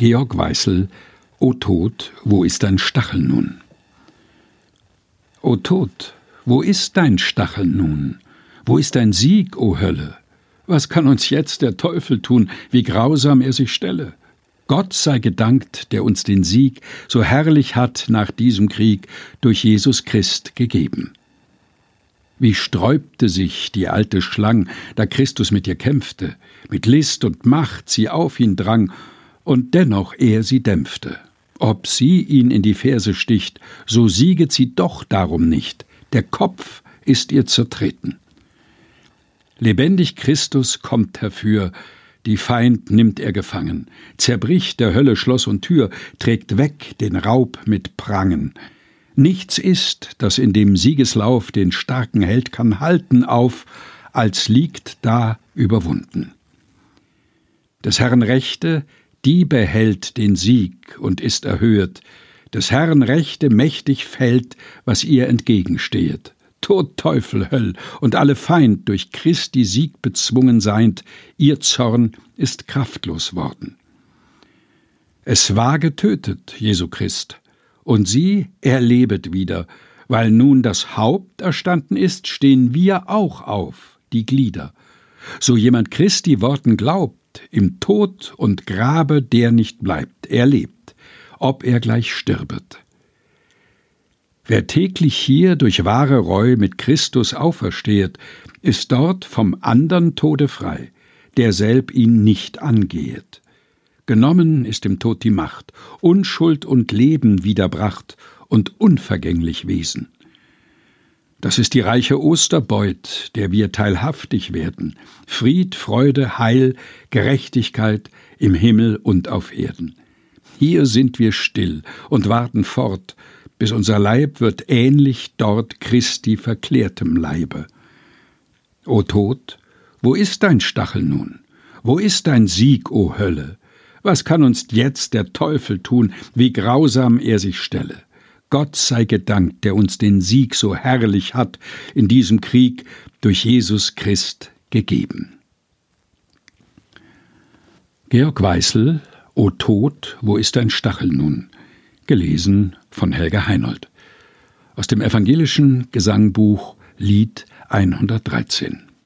Georg Weißel O Tod, wo ist dein Stachel nun? O Tod, wo ist dein Stachel nun? Wo ist dein Sieg, o Hölle? Was kann uns jetzt der Teufel tun, wie grausam er sich stelle? Gott sei gedankt, der uns den Sieg so herrlich hat nach diesem Krieg durch Jesus Christ gegeben. Wie sträubte sich die alte Schlang, da Christus mit ihr kämpfte, mit List und Macht sie auf ihn drang, und dennoch er sie dämpfte. Ob sie ihn in die Ferse sticht, so sieget sie doch darum nicht, der Kopf ist ihr zertreten. Lebendig Christus kommt herfür, die Feind nimmt er gefangen, zerbricht der Hölle Schloss und Tür, trägt weg den Raub mit Prangen. Nichts ist, das in dem Siegeslauf den starken Held kann halten auf, als liegt da überwunden. Des Herrn Rechte, die behält den Sieg und ist erhöht, des Herrn Rechte mächtig fällt, was ihr entgegenstehet. Tod, Teufel, Höll und alle Feind durch Christi Sieg bezwungen seind, ihr Zorn ist kraftlos worden. Es war getötet, Jesu Christ, und sie erlebet wieder, weil nun das Haupt erstanden ist, stehen wir auch auf, die Glieder. So jemand Christi Worten glaubt, im Tod und Grabe der nicht bleibt, er lebt, ob er gleich stirbet. Wer täglich hier durch wahre Reu mit Christus auferstehet, ist dort vom andern Tode frei, derselb ihn nicht angehet. Genommen ist dem Tod die Macht, Unschuld und Leben wiederbracht und unvergänglich Wesen. Das ist die reiche Osterbeut, der wir teilhaftig werden. Fried, Freude, Heil, Gerechtigkeit im Himmel und auf Erden. Hier sind wir still und warten fort, bis unser Leib wird ähnlich dort Christi verklärtem Leibe. O Tod, wo ist dein Stachel nun? Wo ist dein Sieg, o Hölle? Was kann uns jetzt der Teufel tun, wie grausam er sich stelle? Gott sei gedankt, der uns den Sieg so herrlich hat in diesem Krieg durch Jesus Christ gegeben. Georg Weißel O Tod, wo ist dein Stachel nun? gelesen von Helga Heinold. Aus dem evangelischen Gesangbuch Lied 113.